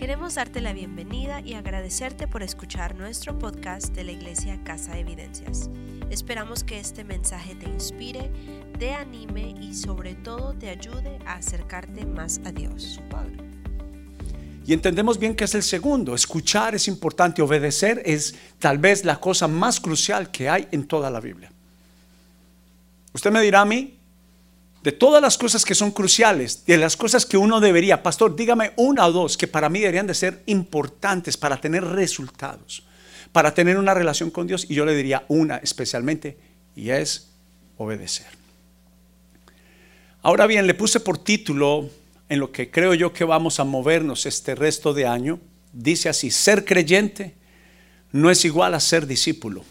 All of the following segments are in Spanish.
Queremos darte la bienvenida y agradecerte por escuchar nuestro podcast de la Iglesia Casa de Evidencias. Esperamos que este mensaje te inspire, te anime y sobre todo te ayude a acercarte más a Dios. Y entendemos bien que es el segundo. Escuchar es importante, obedecer es tal vez la cosa más crucial que hay en toda la Biblia. Usted me dirá a mí, de todas las cosas que son cruciales, de las cosas que uno debería, pastor, dígame una o dos que para mí deberían de ser importantes para tener resultados, para tener una relación con Dios, y yo le diría una especialmente, y es obedecer. Ahora bien, le puse por título en lo que creo yo que vamos a movernos este resto de año, dice así, ser creyente no es igual a ser discípulo,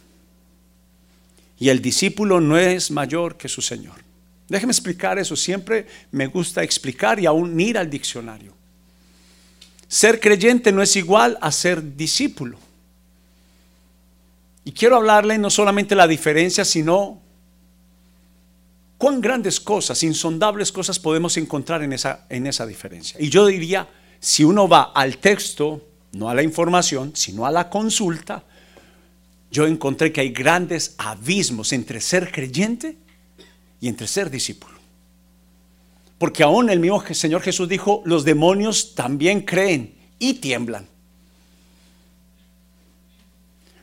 y el discípulo no es mayor que su Señor. Déjeme explicar eso. Siempre me gusta explicar y aún ir al diccionario. Ser creyente no es igual a ser discípulo. Y quiero hablarle no solamente la diferencia, sino cuán grandes cosas, insondables cosas podemos encontrar en esa, en esa diferencia. Y yo diría, si uno va al texto, no a la información, sino a la consulta, yo encontré que hay grandes abismos entre ser creyente y entre ser discípulo. Porque aún el mismo Señor Jesús dijo, los demonios también creen y tiemblan.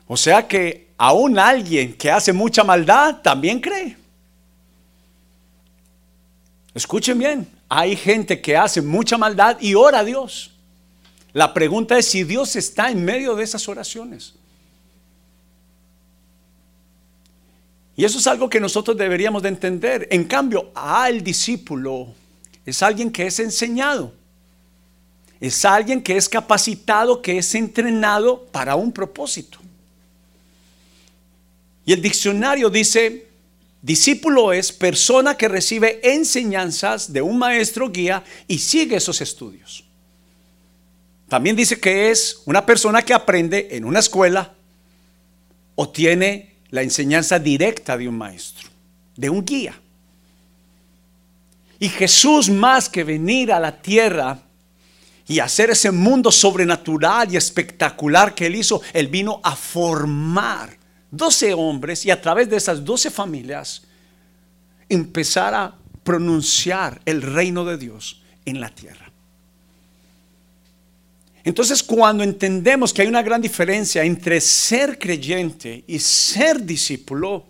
O sea que aún alguien que hace mucha maldad también cree. Escuchen bien, hay gente que hace mucha maldad y ora a Dios. La pregunta es si Dios está en medio de esas oraciones. Y eso es algo que nosotros deberíamos de entender. En cambio, al discípulo es alguien que es enseñado. Es alguien que es capacitado, que es entrenado para un propósito. Y el diccionario dice, discípulo es persona que recibe enseñanzas de un maestro guía y sigue esos estudios. También dice que es una persona que aprende en una escuela o tiene la enseñanza directa de un maestro, de un guía. Y Jesús más que venir a la tierra y hacer ese mundo sobrenatural y espectacular que él hizo, él vino a formar 12 hombres y a través de esas 12 familias empezar a pronunciar el reino de Dios en la tierra. Entonces cuando entendemos que hay una gran diferencia entre ser creyente y ser discípulo,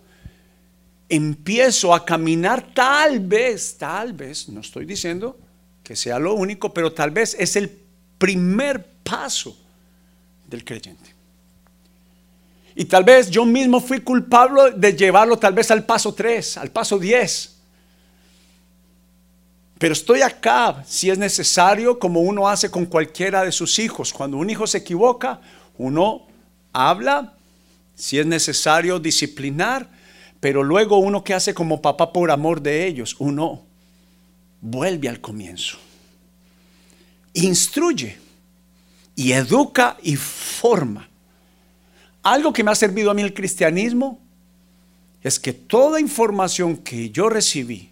empiezo a caminar tal vez, tal vez, no estoy diciendo que sea lo único, pero tal vez es el primer paso del creyente. Y tal vez yo mismo fui culpable de llevarlo tal vez al paso 3, al paso 10. Pero estoy acá si es necesario, como uno hace con cualquiera de sus hijos. Cuando un hijo se equivoca, uno habla, si es necesario disciplinar, pero luego uno que hace como papá por amor de ellos, uno vuelve al comienzo. Instruye y educa y forma. Algo que me ha servido a mí el cristianismo es que toda información que yo recibí,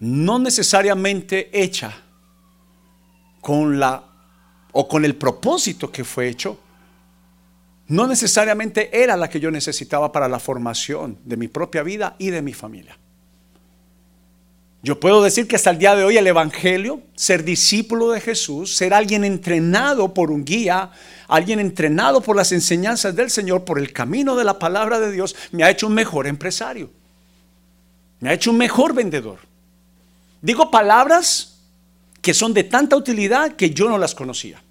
no necesariamente hecha con la o con el propósito que fue hecho, no necesariamente era la que yo necesitaba para la formación de mi propia vida y de mi familia. Yo puedo decir que hasta el día de hoy el Evangelio, ser discípulo de Jesús, ser alguien entrenado por un guía, alguien entrenado por las enseñanzas del Señor, por el camino de la palabra de Dios, me ha hecho un mejor empresario, me ha hecho un mejor vendedor, Digo palabras que son de tanta utilidad que yo no las conocía.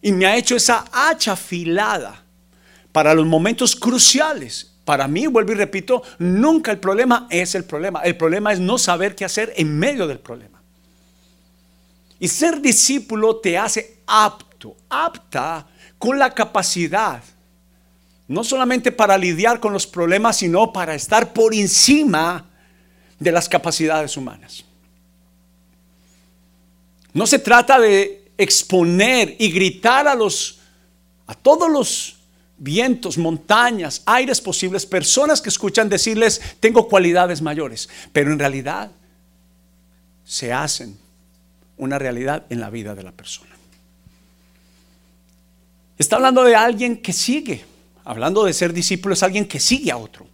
Y me ha hecho esa hacha afilada para los momentos cruciales. Para mí, vuelvo y repito, nunca el problema es el problema. El problema es no saber qué hacer en medio del problema. Y ser discípulo te hace apto, apta con la capacidad, no solamente para lidiar con los problemas, sino para estar por encima de las capacidades humanas. No se trata de exponer y gritar a los a todos los vientos, montañas, aires posibles, personas que escuchan decirles, tengo cualidades mayores, pero en realidad se hacen una realidad en la vida de la persona. Está hablando de alguien que sigue. Hablando de ser discípulo es alguien que sigue a otro.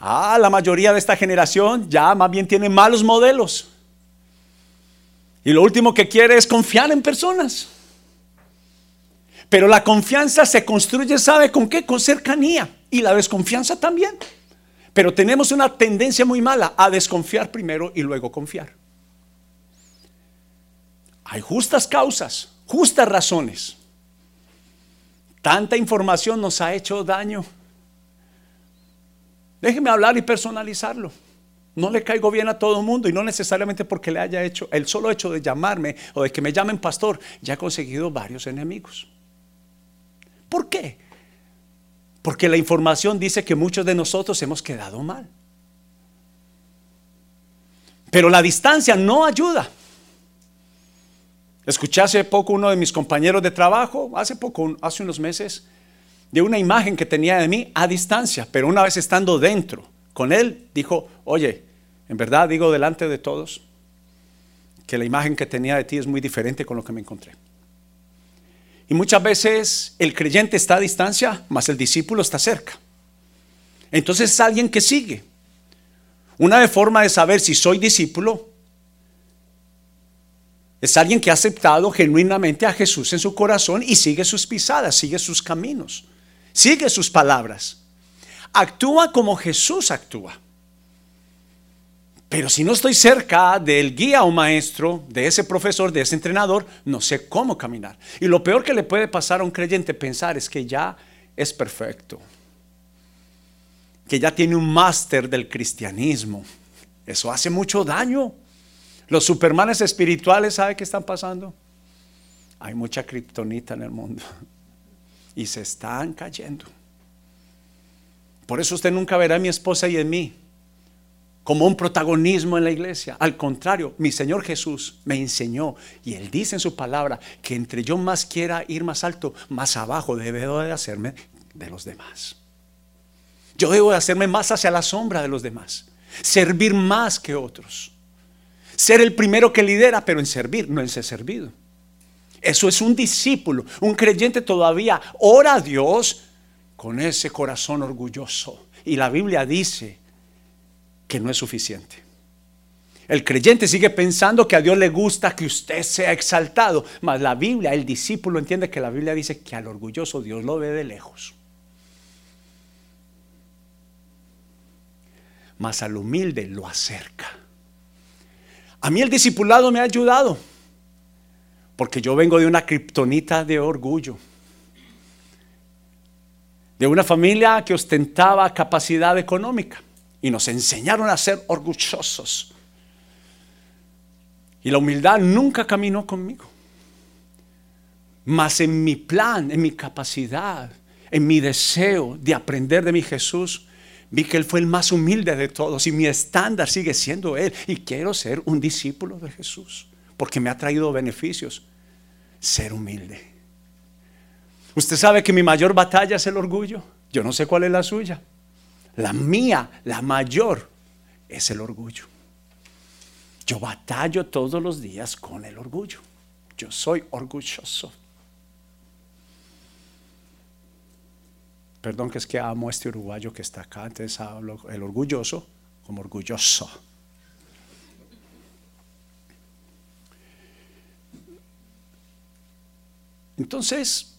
Ah, la mayoría de esta generación ya más bien tiene malos modelos. Y lo último que quiere es confiar en personas. Pero la confianza se construye, ¿sabe con qué? Con cercanía. Y la desconfianza también. Pero tenemos una tendencia muy mala a desconfiar primero y luego confiar. Hay justas causas, justas razones. Tanta información nos ha hecho daño. Déjeme hablar y personalizarlo. No le caigo bien a todo el mundo y no necesariamente porque le haya hecho, el solo hecho de llamarme o de que me llamen pastor, ya he conseguido varios enemigos. ¿Por qué? Porque la información dice que muchos de nosotros hemos quedado mal. Pero la distancia no ayuda. Escuché hace poco uno de mis compañeros de trabajo, hace poco, hace unos meses, de una imagen que tenía de mí a distancia, pero una vez estando dentro con él, dijo, oye, en verdad digo delante de todos que la imagen que tenía de ti es muy diferente con lo que me encontré. Y muchas veces el creyente está a distancia, mas el discípulo está cerca. Entonces es alguien que sigue. Una forma de saber si soy discípulo es alguien que ha aceptado genuinamente a Jesús en su corazón y sigue sus pisadas, sigue sus caminos, sigue sus palabras. Actúa como Jesús actúa. Pero si no estoy cerca del guía o maestro, de ese profesor, de ese entrenador, no sé cómo caminar. Y lo peor que le puede pasar a un creyente pensar es que ya es perfecto, que ya tiene un máster del cristianismo. Eso hace mucho daño. Los supermanes espirituales, ¿sabe qué están pasando? Hay mucha kriptonita en el mundo y se están cayendo. Por eso usted nunca verá a mi esposa y en mí como un protagonismo en la iglesia. Al contrario, mi Señor Jesús me enseñó y Él dice en su palabra que entre yo más quiera ir más alto, más abajo debo de hacerme de los demás. Yo debo de hacerme más hacia la sombra de los demás, servir más que otros. Ser el primero que lidera, pero en servir, no en ser servido. Eso es un discípulo, un creyente todavía ora a Dios con ese corazón orgulloso. Y la Biblia dice que no es suficiente. El creyente sigue pensando que a Dios le gusta que usted sea exaltado, mas la Biblia, el discípulo entiende que la Biblia dice que al orgulloso Dios lo ve de lejos. Mas al humilde lo acerca. A mí el discipulado me ha ayudado, porque yo vengo de una kriptonita de orgullo, de una familia que ostentaba capacidad económica y nos enseñaron a ser orgullosos. Y la humildad nunca caminó conmigo. Mas en mi plan, en mi capacidad, en mi deseo de aprender de mi Jesús, Vi que Él fue el más humilde de todos y mi estándar sigue siendo Él. Y quiero ser un discípulo de Jesús porque me ha traído beneficios. Ser humilde. Usted sabe que mi mayor batalla es el orgullo. Yo no sé cuál es la suya. La mía, la mayor, es el orgullo. Yo batallo todos los días con el orgullo. Yo soy orgulloso. Perdón que es que amo a este uruguayo que está acá, entonces hablo el orgulloso como orgulloso. Entonces,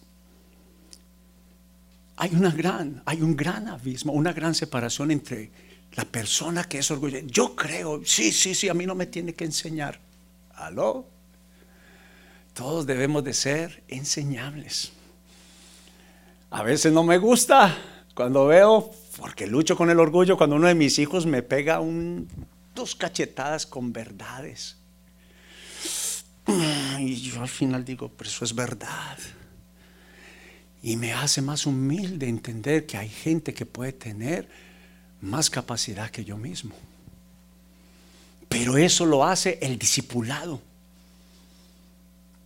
hay una gran, hay un gran abismo, una gran separación entre la persona que es orgullosa. Yo creo, sí, sí, sí, a mí no me tiene que enseñar. ¿Aló? Todos debemos de ser enseñables. A veces no me gusta cuando veo, porque lucho con el orgullo, cuando uno de mis hijos me pega un, dos cachetadas con verdades. Y yo al final digo, pero eso es verdad. Y me hace más humilde entender que hay gente que puede tener más capacidad que yo mismo. Pero eso lo hace el discipulado.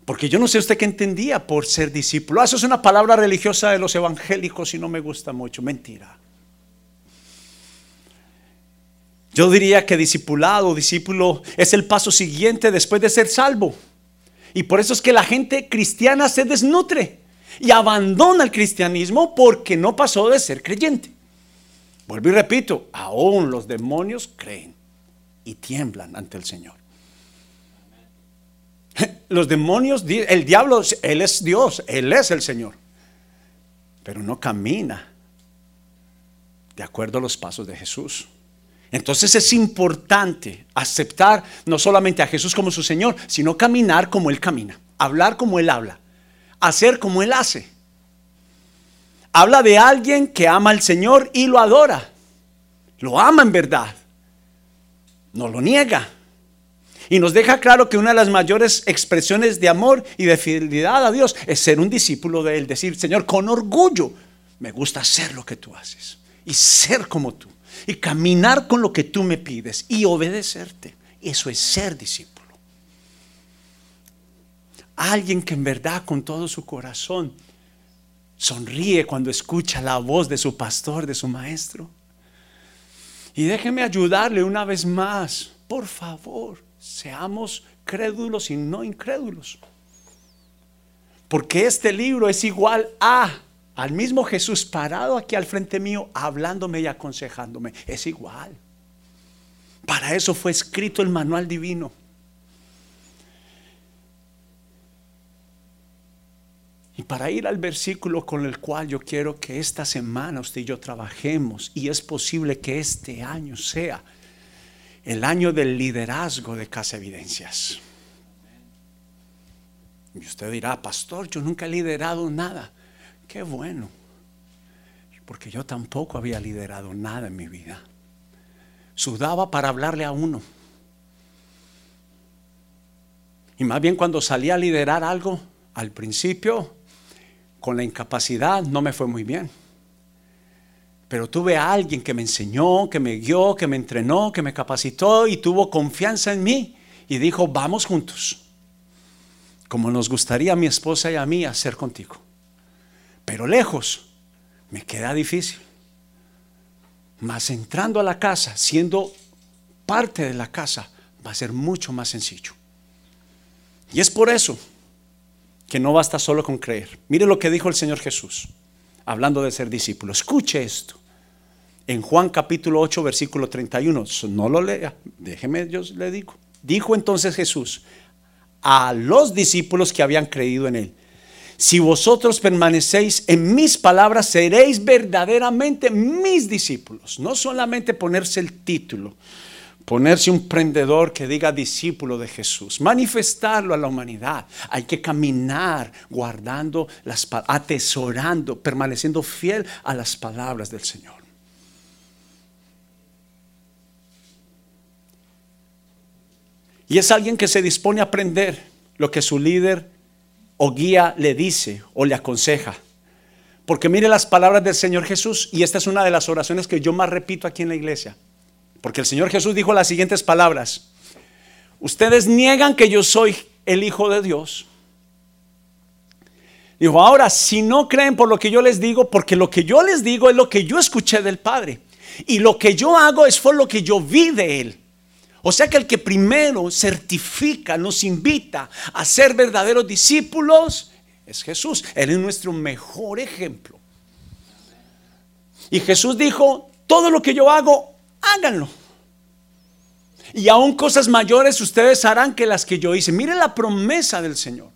Porque yo no sé usted qué entendía por ser discípulo. Ah, eso es una palabra religiosa de los evangélicos y no me gusta mucho. Mentira. Yo diría que discipulado, discípulo, es el paso siguiente después de ser salvo. Y por eso es que la gente cristiana se desnutre y abandona el cristianismo porque no pasó de ser creyente. Vuelvo y repito, aún los demonios creen y tiemblan ante el Señor. Los demonios, el diablo, Él es Dios, Él es el Señor, pero no camina de acuerdo a los pasos de Jesús. Entonces es importante aceptar no solamente a Jesús como su Señor, sino caminar como Él camina, hablar como Él habla, hacer como Él hace. Habla de alguien que ama al Señor y lo adora. Lo ama en verdad. No lo niega. Y nos deja claro que una de las mayores expresiones de amor y de fidelidad a Dios es ser un discípulo de Él. Decir, Señor, con orgullo, me gusta hacer lo que tú haces y ser como tú y caminar con lo que tú me pides y obedecerte. Eso es ser discípulo. Alguien que en verdad con todo su corazón sonríe cuando escucha la voz de su pastor, de su maestro. Y déjeme ayudarle una vez más, por favor, seamos crédulos y no incrédulos. Porque este libro es igual a al mismo Jesús parado aquí al frente mío, hablándome y aconsejándome. Es igual. Para eso fue escrito el manual divino. Y para ir al versículo con el cual yo quiero que esta semana usted y yo trabajemos, y es posible que este año sea el año del liderazgo de Casa Evidencias. Y usted dirá, pastor, yo nunca he liderado nada. Qué bueno, porque yo tampoco había liderado nada en mi vida. Sudaba para hablarle a uno. Y más bien cuando salí a liderar algo, al principio, con la incapacidad, no me fue muy bien. Pero tuve a alguien que me enseñó, que me guió, que me entrenó, que me capacitó y tuvo confianza en mí y dijo, vamos juntos, como nos gustaría a mi esposa y a mí hacer contigo pero lejos, me queda difícil. Mas entrando a la casa, siendo parte de la casa, va a ser mucho más sencillo. Y es por eso que no basta solo con creer. Mire lo que dijo el Señor Jesús, hablando de ser discípulo. Escuche esto. En Juan capítulo 8, versículo 31. No lo lea, déjeme, yo le digo. Dijo entonces Jesús a los discípulos que habían creído en él si vosotros permanecéis en mis palabras, seréis verdaderamente mis discípulos. No solamente ponerse el título, ponerse un prendedor que diga discípulo de Jesús, manifestarlo a la humanidad. Hay que caminar guardando las atesorando, permaneciendo fiel a las palabras del Señor. Y es alguien que se dispone a aprender lo que su líder o guía le dice o le aconseja. Porque mire las palabras del Señor Jesús y esta es una de las oraciones que yo más repito aquí en la iglesia. Porque el Señor Jesús dijo las siguientes palabras. Ustedes niegan que yo soy el Hijo de Dios. Dijo, ahora, si no creen por lo que yo les digo, porque lo que yo les digo es lo que yo escuché del Padre. Y lo que yo hago es por lo que yo vi de Él. O sea que el que primero certifica, nos invita a ser verdaderos discípulos, es Jesús. Él es nuestro mejor ejemplo. Y Jesús dijo, todo lo que yo hago, háganlo. Y aún cosas mayores ustedes harán que las que yo hice. Mire la promesa del Señor.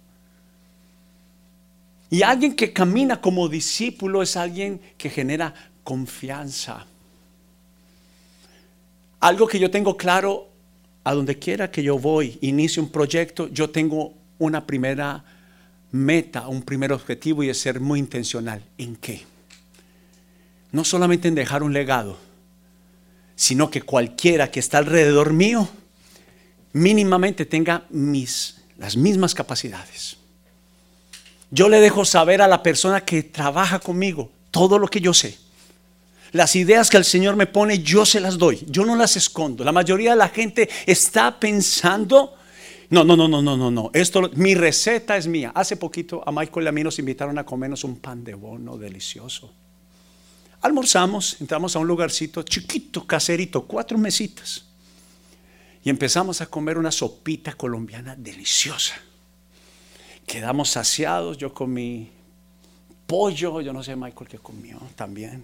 Y alguien que camina como discípulo es alguien que genera confianza. Algo que yo tengo claro a donde quiera que yo voy, inicio un proyecto, yo tengo una primera meta, un primer objetivo y es ser muy intencional. ¿En qué? No solamente en dejar un legado, sino que cualquiera que está alrededor mío mínimamente tenga mis, las mismas capacidades. Yo le dejo saber a la persona que trabaja conmigo todo lo que yo sé las ideas que el Señor me pone, yo se las doy, yo no las escondo. La mayoría de la gente está pensando, no, no, no, no, no, no, no, esto, mi receta es mía. Hace poquito a Michael y a mí nos invitaron a comernos un pan de bono delicioso. Almorzamos, entramos a un lugarcito chiquito, caserito, cuatro mesitas. Y empezamos a comer una sopita colombiana deliciosa. Quedamos saciados, yo comí pollo, yo no sé Michael qué comió también.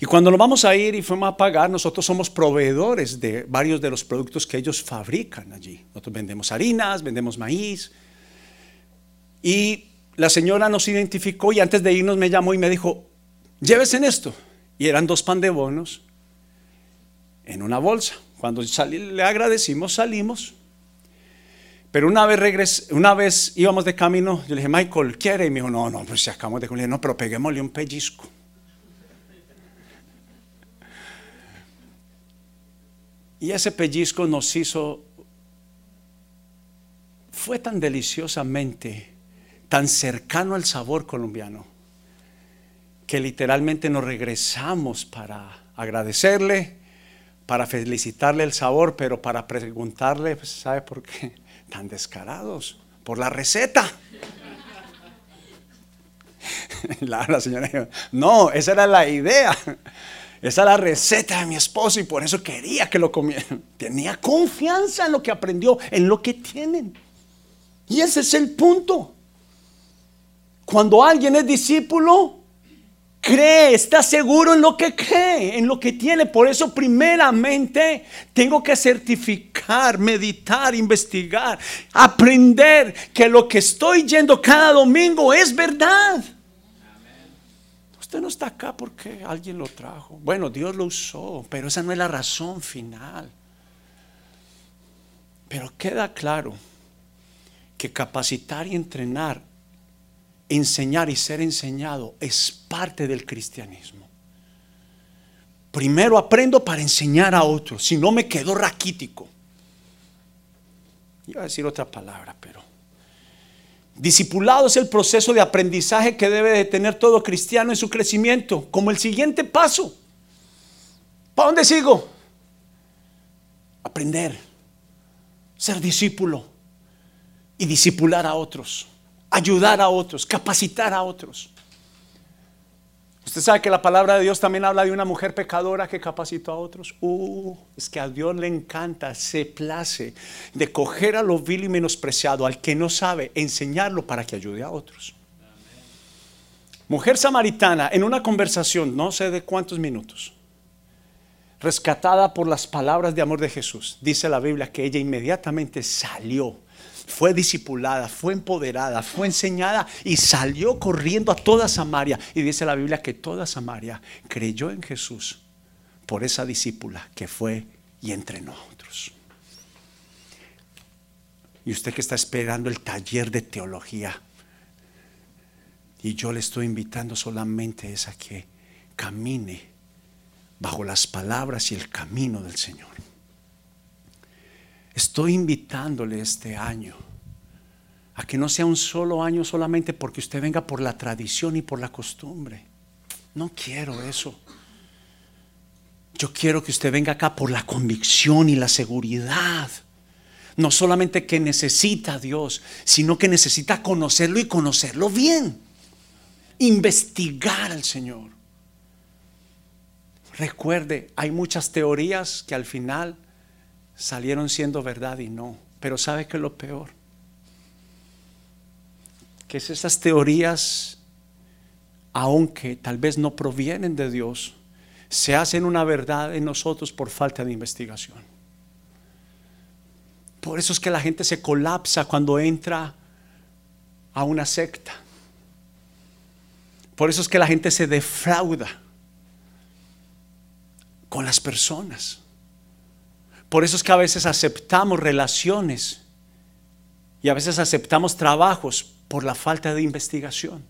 Y cuando nos vamos a ir y fuimos a pagar, nosotros somos proveedores de varios de los productos que ellos fabrican allí. Nosotros vendemos harinas, vendemos maíz. Y la señora nos identificó y antes de irnos me llamó y me dijo, llévese en esto. Y eran dos pan de bonos en una bolsa. Cuando le agradecimos, salimos. Pero una vez, una vez íbamos de camino, yo le dije, Michael, ¿quiere? Y me dijo, no, no, pues si acabamos de comer, no, pero peguémosle un pellizco. Y ese pellizco nos hizo, fue tan deliciosamente, tan cercano al sabor colombiano, que literalmente nos regresamos para agradecerle, para felicitarle el sabor, pero para preguntarle, pues, ¿sabe por qué? Tan descarados, por la receta. La, la señora no, esa era la idea. Esa es la receta de mi esposo y por eso quería que lo comieran. Tenía confianza en lo que aprendió, en lo que tienen. Y ese es el punto. Cuando alguien es discípulo, cree, está seguro en lo que cree, en lo que tiene. Por eso primeramente tengo que certificar, meditar, investigar, aprender que lo que estoy yendo cada domingo es verdad. Usted no está acá porque alguien lo trajo. Bueno, Dios lo usó, pero esa no es la razón final. Pero queda claro que capacitar y entrenar, enseñar y ser enseñado es parte del cristianismo. Primero aprendo para enseñar a otros, si no me quedo raquítico. Iba a decir otra palabra, pero Discipulado es el proceso de aprendizaje que debe de tener todo cristiano en su crecimiento, como el siguiente paso. ¿Para dónde sigo? Aprender, ser discípulo y discipular a otros, ayudar a otros, capacitar a otros. Usted sabe que la palabra de Dios también habla de una mujer pecadora que capacitó a otros. Uh, es que a Dios le encanta, se place de coger a lo vil y menospreciado, al que no sabe, enseñarlo para que ayude a otros. Mujer samaritana en una conversación, no sé de cuántos minutos, rescatada por las palabras de amor de Jesús. Dice la Biblia que ella inmediatamente salió fue discipulada, fue empoderada, fue enseñada y salió corriendo a toda Samaria. Y dice la Biblia que toda Samaria creyó en Jesús por esa discípula que fue y entrenó a otros. Y usted que está esperando el taller de teología, y yo le estoy invitando solamente es a que camine bajo las palabras y el camino del Señor. Estoy invitándole este año a que no sea un solo año solamente porque usted venga por la tradición y por la costumbre. No quiero eso. Yo quiero que usted venga acá por la convicción y la seguridad. No solamente que necesita a Dios, sino que necesita conocerlo y conocerlo bien. Investigar al Señor. Recuerde, hay muchas teorías que al final salieron siendo verdad y no. Pero ¿sabe qué es lo peor? Que es esas teorías, aunque tal vez no provienen de Dios, se hacen una verdad en nosotros por falta de investigación. Por eso es que la gente se colapsa cuando entra a una secta. Por eso es que la gente se defrauda con las personas. Por eso es que a veces aceptamos relaciones y a veces aceptamos trabajos por la falta de investigación.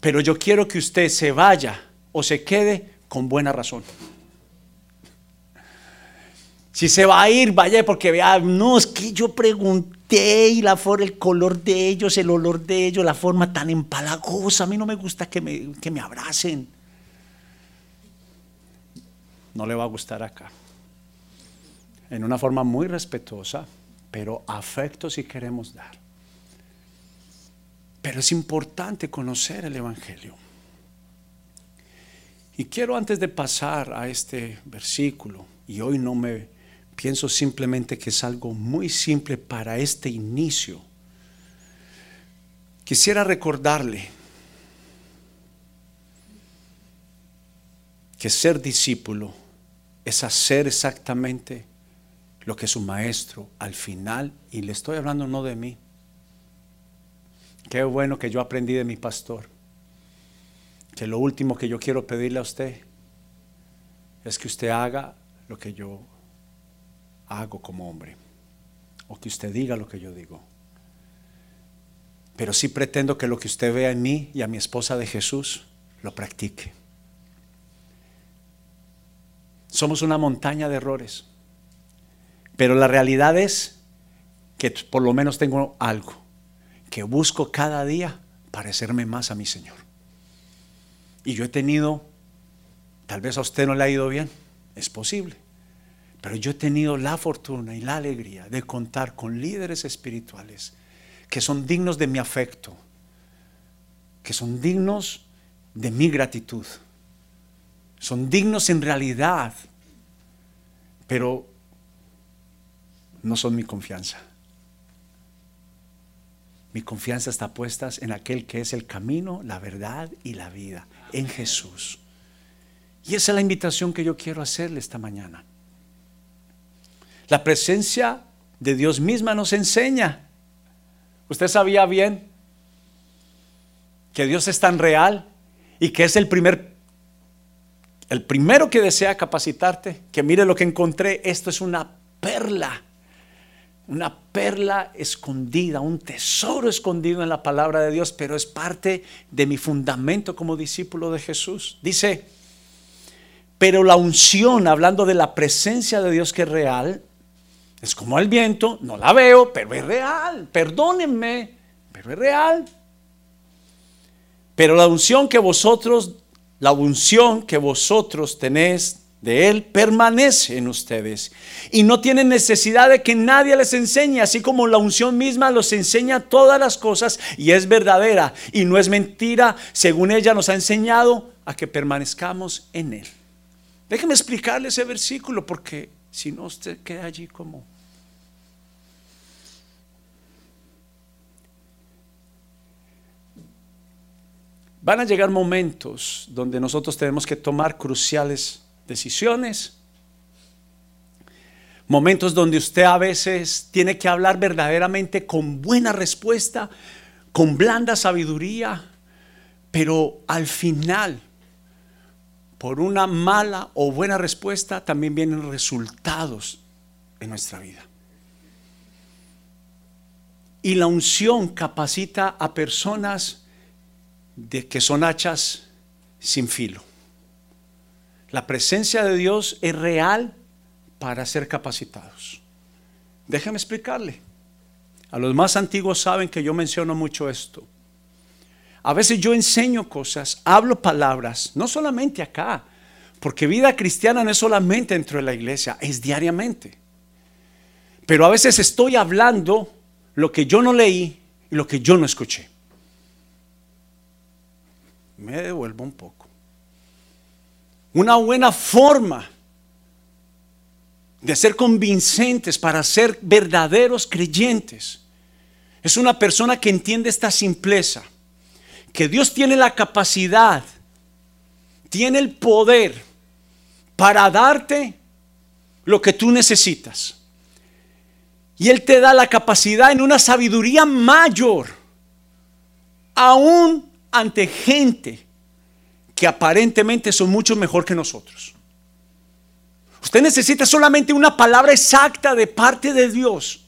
Pero yo quiero que usted se vaya o se quede con buena razón. Si se va a ir, vaya porque vea, no, es que yo pregunté y la forma, el color de ellos, el olor de ellos, la forma tan empalagosa, a mí no me gusta que me, que me abracen. No le va a gustar acá en una forma muy respetuosa, pero afecto si queremos dar. Pero es importante conocer el Evangelio. Y quiero antes de pasar a este versículo, y hoy no me pienso simplemente que es algo muy simple para este inicio, quisiera recordarle que ser discípulo es hacer exactamente lo que su maestro al final, y le estoy hablando no de mí, qué bueno que yo aprendí de mi pastor, que lo último que yo quiero pedirle a usted es que usted haga lo que yo hago como hombre, o que usted diga lo que yo digo. Pero sí pretendo que lo que usted vea en mí y a mi esposa de Jesús lo practique. Somos una montaña de errores. Pero la realidad es que por lo menos tengo algo, que busco cada día parecerme más a mi Señor. Y yo he tenido, tal vez a usted no le ha ido bien, es posible, pero yo he tenido la fortuna y la alegría de contar con líderes espirituales que son dignos de mi afecto, que son dignos de mi gratitud son dignos en realidad, pero no son mi confianza. Mi confianza está puesta en aquel que es el camino, la verdad y la vida, en Jesús. Y esa es la invitación que yo quiero hacerle esta mañana. La presencia de Dios misma nos enseña. Usted sabía bien que Dios es tan real y que es el primer el primero que desea capacitarte, que mire lo que encontré, esto es una perla, una perla escondida, un tesoro escondido en la palabra de Dios, pero es parte de mi fundamento como discípulo de Jesús. Dice, pero la unción, hablando de la presencia de Dios que es real, es como el viento, no la veo, pero es real, perdónenme, pero es real. Pero la unción que vosotros la unción que vosotros tenéis de Él permanece en ustedes y no tienen necesidad de que nadie les enseñe, así como la unción misma los enseña todas las cosas y es verdadera y no es mentira, según ella nos ha enseñado a que permanezcamos en Él. Déjeme explicarle ese versículo porque si no usted queda allí como Van a llegar momentos donde nosotros tenemos que tomar cruciales decisiones. Momentos donde usted a veces tiene que hablar verdaderamente con buena respuesta, con blanda sabiduría, pero al final, por una mala o buena respuesta, también vienen resultados en nuestra vida. Y la unción capacita a personas de que son hachas sin filo. La presencia de Dios es real para ser capacitados. Déjeme explicarle. A los más antiguos saben que yo menciono mucho esto. A veces yo enseño cosas, hablo palabras, no solamente acá, porque vida cristiana no es solamente dentro de la iglesia, es diariamente. Pero a veces estoy hablando lo que yo no leí y lo que yo no escuché me devuelvo un poco. Una buena forma de ser convincentes para ser verdaderos creyentes es una persona que entiende esta simpleza, que Dios tiene la capacidad, tiene el poder para darte lo que tú necesitas. Y Él te da la capacidad en una sabiduría mayor, aún ante gente que aparentemente son mucho mejor que nosotros. Usted necesita solamente una palabra exacta de parte de Dios.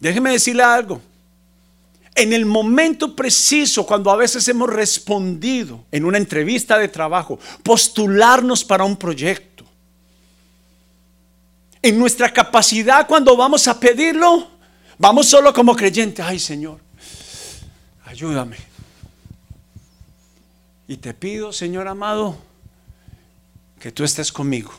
Déjeme decirle algo. En el momento preciso, cuando a veces hemos respondido en una entrevista de trabajo, postularnos para un proyecto, en nuestra capacidad cuando vamos a pedirlo, vamos solo como creyente, ay Señor, ayúdame. Y te pido, Señor amado, que tú estés conmigo.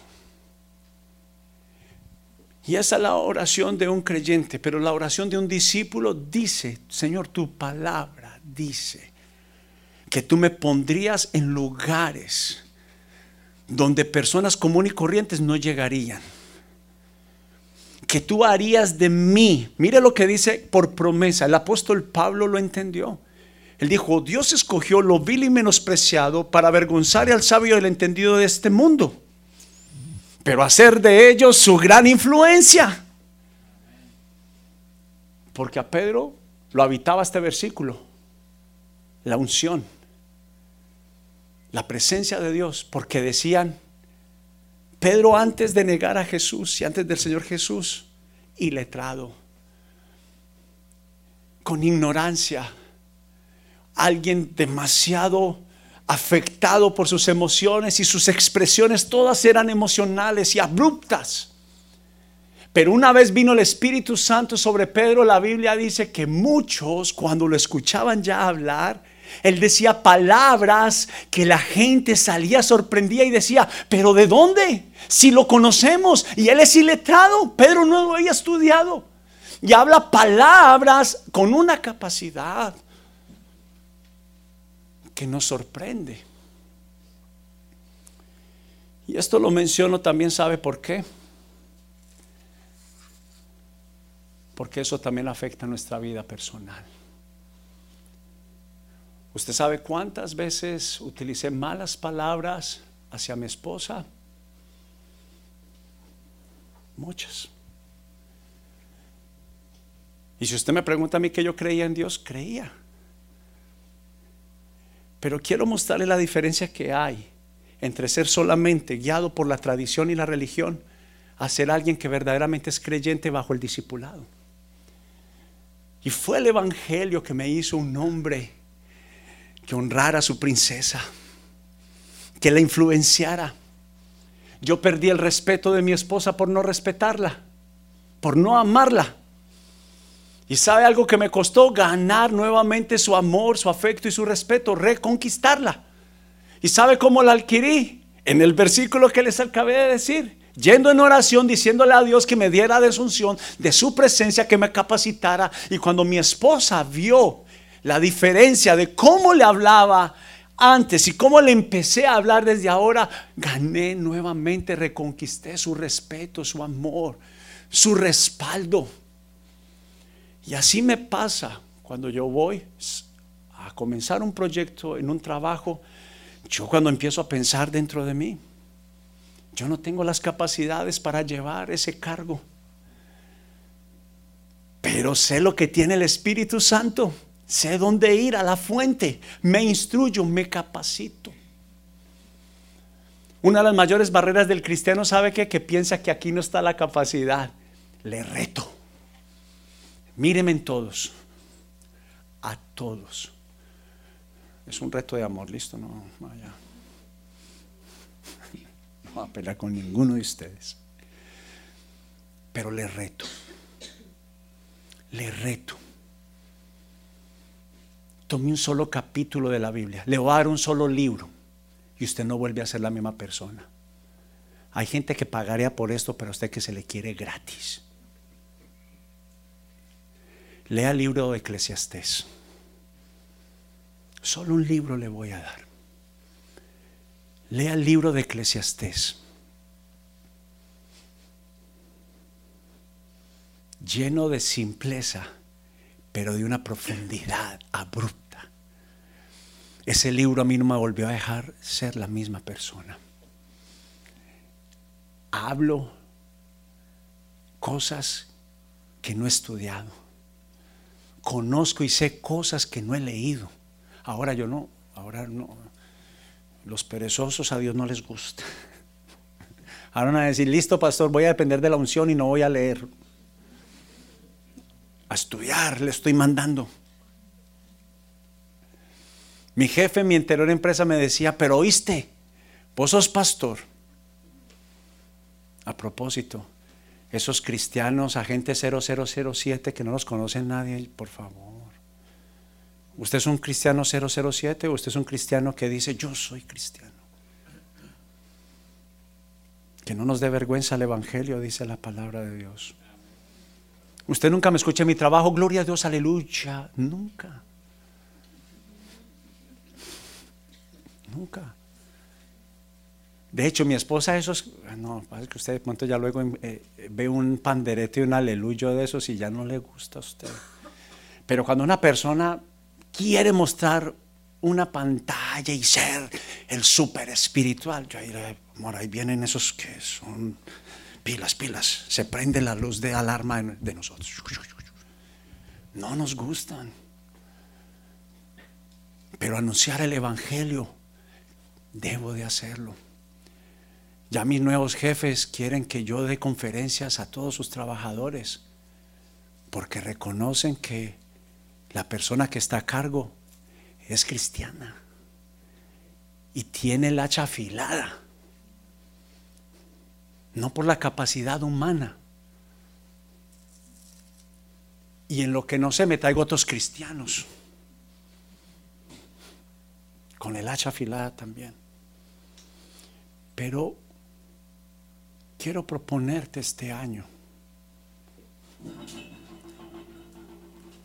Y esa es la oración de un creyente, pero la oración de un discípulo dice, Señor, tu palabra dice que tú me pondrías en lugares donde personas comunes y corrientes no llegarían. Que tú harías de mí, mire lo que dice por promesa, el apóstol Pablo lo entendió. Él dijo, Dios escogió lo vil y menospreciado para avergonzar al sabio y al entendido de este mundo, pero hacer de ellos su gran influencia. Porque a Pedro lo habitaba este versículo, la unción la presencia de Dios, porque decían, Pedro antes de negar a Jesús y antes del Señor Jesús, iletrado, con ignorancia, alguien demasiado afectado por sus emociones y sus expresiones todas eran emocionales y abruptas. Pero una vez vino el Espíritu Santo sobre Pedro, la Biblia dice que muchos cuando lo escuchaban ya hablar, él decía palabras que la gente salía sorprendida y decía, pero ¿de dónde? Si lo conocemos y él es iletrado, Pedro no lo había estudiado. Y habla palabras con una capacidad que nos sorprende. Y esto lo menciono también, ¿sabe por qué? Porque eso también afecta nuestra vida personal. ¿Usted sabe cuántas veces utilicé malas palabras hacia mi esposa? Muchas. Y si usted me pregunta a mí que yo creía en Dios, creía. Pero quiero mostrarle la diferencia que hay entre ser solamente guiado por la tradición y la religión a ser alguien que verdaderamente es creyente bajo el discipulado. Y fue el Evangelio que me hizo un hombre que honrara a su princesa, que la influenciara. Yo perdí el respeto de mi esposa por no respetarla, por no amarla. Y sabe algo que me costó ganar nuevamente su amor, su afecto y su respeto, reconquistarla. ¿Y sabe cómo la adquirí? En el versículo que les acabé de decir, yendo en oración, diciéndole a Dios que me diera desunción de su presencia, que me capacitara. Y cuando mi esposa vio la diferencia de cómo le hablaba antes y cómo le empecé a hablar desde ahora, gané nuevamente, reconquisté su respeto, su amor, su respaldo. Y así me pasa cuando yo voy a comenzar un proyecto en un trabajo, yo cuando empiezo a pensar dentro de mí, yo no tengo las capacidades para llevar ese cargo, pero sé lo que tiene el Espíritu Santo Sé dónde ir a la fuente. Me instruyo, me capacito. Una de las mayores barreras del cristiano sabe que, que piensa que aquí no está la capacidad. Le reto. Míreme en todos. A todos. Es un reto de amor, listo, no, vaya. No voy a pelear con ninguno de ustedes. Pero le reto. Le reto tome un solo capítulo de la Biblia, le voy a dar un solo libro y usted no vuelve a ser la misma persona. Hay gente que pagaría por esto, pero a usted que se le quiere gratis. Lea el libro de Eclesiastés. Solo un libro le voy a dar. Lea el libro de Eclesiastés. Lleno de simpleza pero de una profundidad abrupta. Ese libro a mí no me volvió a dejar ser la misma persona. Hablo cosas que no he estudiado. Conozco y sé cosas que no he leído. Ahora yo no, ahora no. Los perezosos a Dios no les gusta. Ahora van a decir, listo pastor, voy a depender de la unción y no voy a leer a estudiar, le estoy mandando. Mi jefe en mi anterior empresa me decía, pero oíste, vos sos pastor. A propósito, esos cristianos, agentes 0007 que no los conoce nadie, por favor. ¿Usted es un cristiano 007 o usted es un cristiano que dice, yo soy cristiano? Que no nos dé vergüenza el Evangelio, dice la palabra de Dios. Usted nunca me escucha en mi trabajo, gloria a Dios, aleluya, nunca. Nunca. De hecho, mi esposa, esos, no, es que usted de pronto ya luego eh, ve un panderete y un aleluyo de esos y ya no le gusta a usted. Pero cuando una persona quiere mostrar una pantalla y ser el súper espiritual, yo diré, amor, ahí vienen esos que son pilas, pilas, se prende la luz de alarma de nosotros. No nos gustan. Pero anunciar el Evangelio, debo de hacerlo. Ya mis nuevos jefes quieren que yo dé conferencias a todos sus trabajadores, porque reconocen que la persona que está a cargo es cristiana y tiene el hacha afilada, no por la capacidad humana. Y en lo que no sé me traigo otros cristianos, con el hacha afilada también. Pero quiero proponerte este año,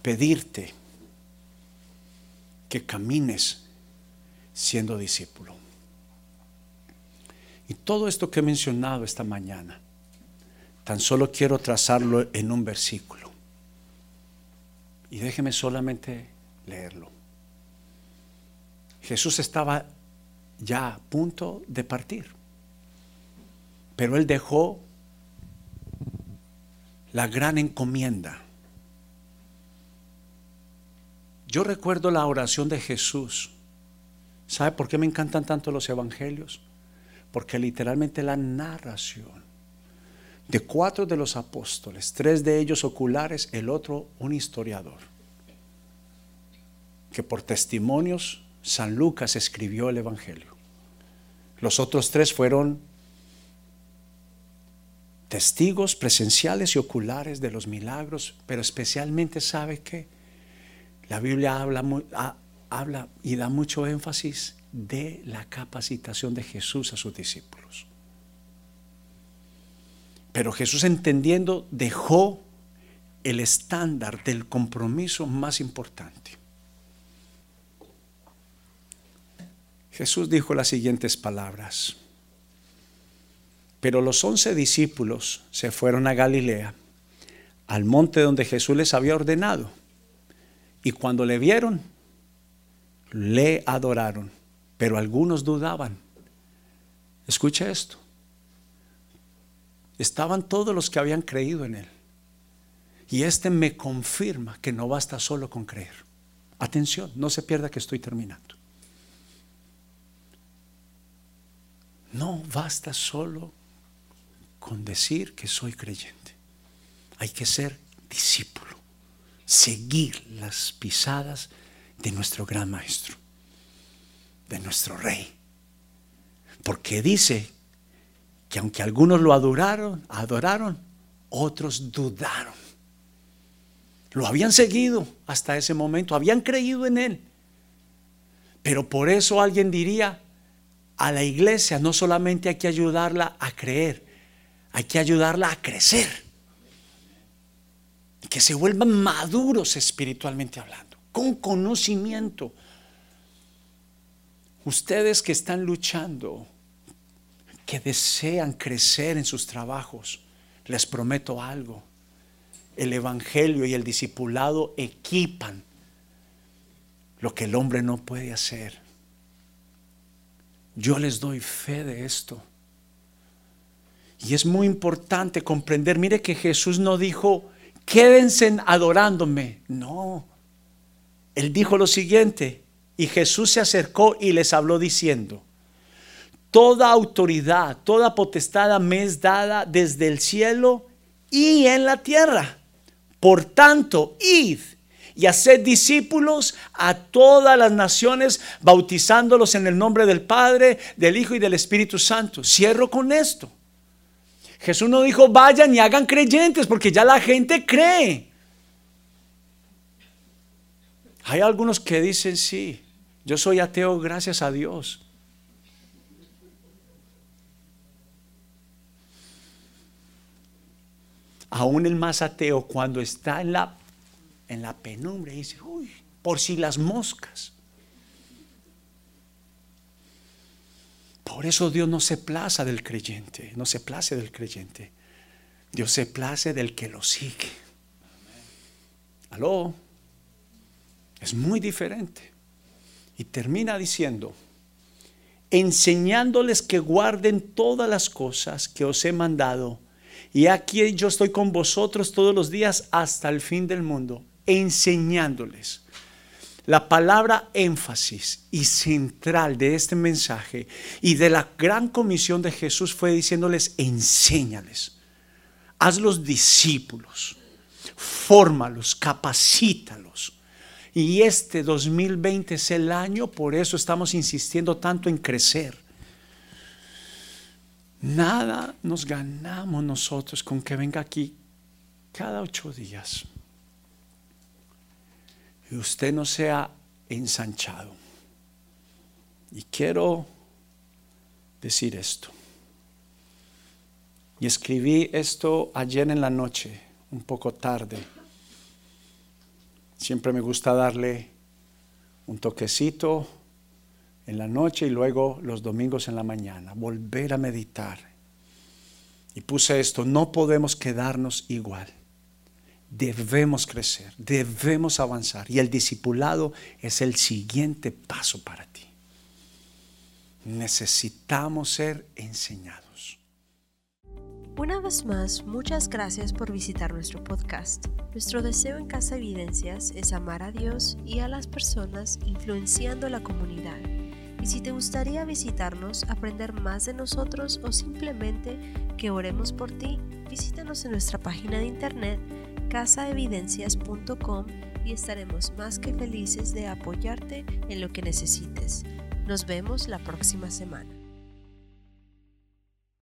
pedirte que camines siendo discípulo. Y todo esto que he mencionado esta mañana, tan solo quiero trazarlo en un versículo. Y déjeme solamente leerlo. Jesús estaba ya a punto de partir. Pero él dejó la gran encomienda. Yo recuerdo la oración de Jesús. ¿Sabe por qué me encantan tanto los evangelios? Porque literalmente la narración de cuatro de los apóstoles, tres de ellos oculares, el otro un historiador, que por testimonios San Lucas escribió el Evangelio. Los otros tres fueron testigos presenciales y oculares de los milagros, pero especialmente sabe que la Biblia habla, habla y da mucho énfasis de la capacitación de Jesús a sus discípulos. Pero Jesús entendiendo dejó el estándar del compromiso más importante. Jesús dijo las siguientes palabras. Pero los once discípulos se fueron a Galilea, al monte donde Jesús les había ordenado. Y cuando le vieron, le adoraron, pero algunos dudaban. Escucha esto. Estaban todos los que habían creído en él. Y este me confirma que no basta solo con creer. Atención, no se pierda que estoy terminando. No basta solo con decir que soy creyente. Hay que ser discípulo, seguir las pisadas de nuestro gran maestro, de nuestro rey. Porque dice que aunque algunos lo adoraron, adoraron, otros dudaron. Lo habían seguido hasta ese momento, habían creído en él. Pero por eso alguien diría, a la iglesia no solamente hay que ayudarla a creer, hay que ayudarla a crecer. Y que se vuelvan maduros espiritualmente hablando, con conocimiento. Ustedes que están luchando, que desean crecer en sus trabajos, les prometo algo. El Evangelio y el discipulado equipan lo que el hombre no puede hacer. Yo les doy fe de esto. Y es muy importante comprender, mire que Jesús no dijo, quédense adorándome. No. Él dijo lo siguiente, y Jesús se acercó y les habló diciendo, toda autoridad, toda potestad me es dada desde el cielo y en la tierra. Por tanto, id y haced discípulos a todas las naciones, bautizándolos en el nombre del Padre, del Hijo y del Espíritu Santo. Cierro con esto. Jesús no dijo vayan y hagan creyentes porque ya la gente cree. Hay algunos que dicen sí, yo soy ateo gracias a Dios. Aún el más ateo cuando está en la, en la penumbra dice, uy, por si las moscas. Por eso Dios no se plaza del creyente, no se place del creyente. Dios se place del que lo sigue. Aló. Es muy diferente. Y termina diciendo, enseñándoles que guarden todas las cosas que os he mandado. Y aquí yo estoy con vosotros todos los días hasta el fin del mundo, enseñándoles. La palabra énfasis y central de este mensaje y de la gran comisión de Jesús fue diciéndoles, enséñales, hazlos discípulos, fórmalos, capacítalos. Y este 2020 es el año, por eso estamos insistiendo tanto en crecer. Nada nos ganamos nosotros con que venga aquí cada ocho días y usted no sea ensanchado. Y quiero decir esto. Y escribí esto ayer en la noche, un poco tarde. Siempre me gusta darle un toquecito en la noche y luego los domingos en la mañana, volver a meditar. Y puse esto, no podemos quedarnos igual debemos crecer, debemos avanzar y el discipulado es el siguiente paso para ti. Necesitamos ser enseñados. Una vez más, muchas gracias por visitar nuestro podcast. Nuestro deseo en Casa Evidencias es amar a Dios y a las personas influenciando la comunidad. Y si te gustaría visitarnos, aprender más de nosotros o simplemente que oremos por ti, visítanos en nuestra página de internet casaevidencias.com y estaremos más que felices de apoyarte en lo que necesites. Nos vemos la próxima semana.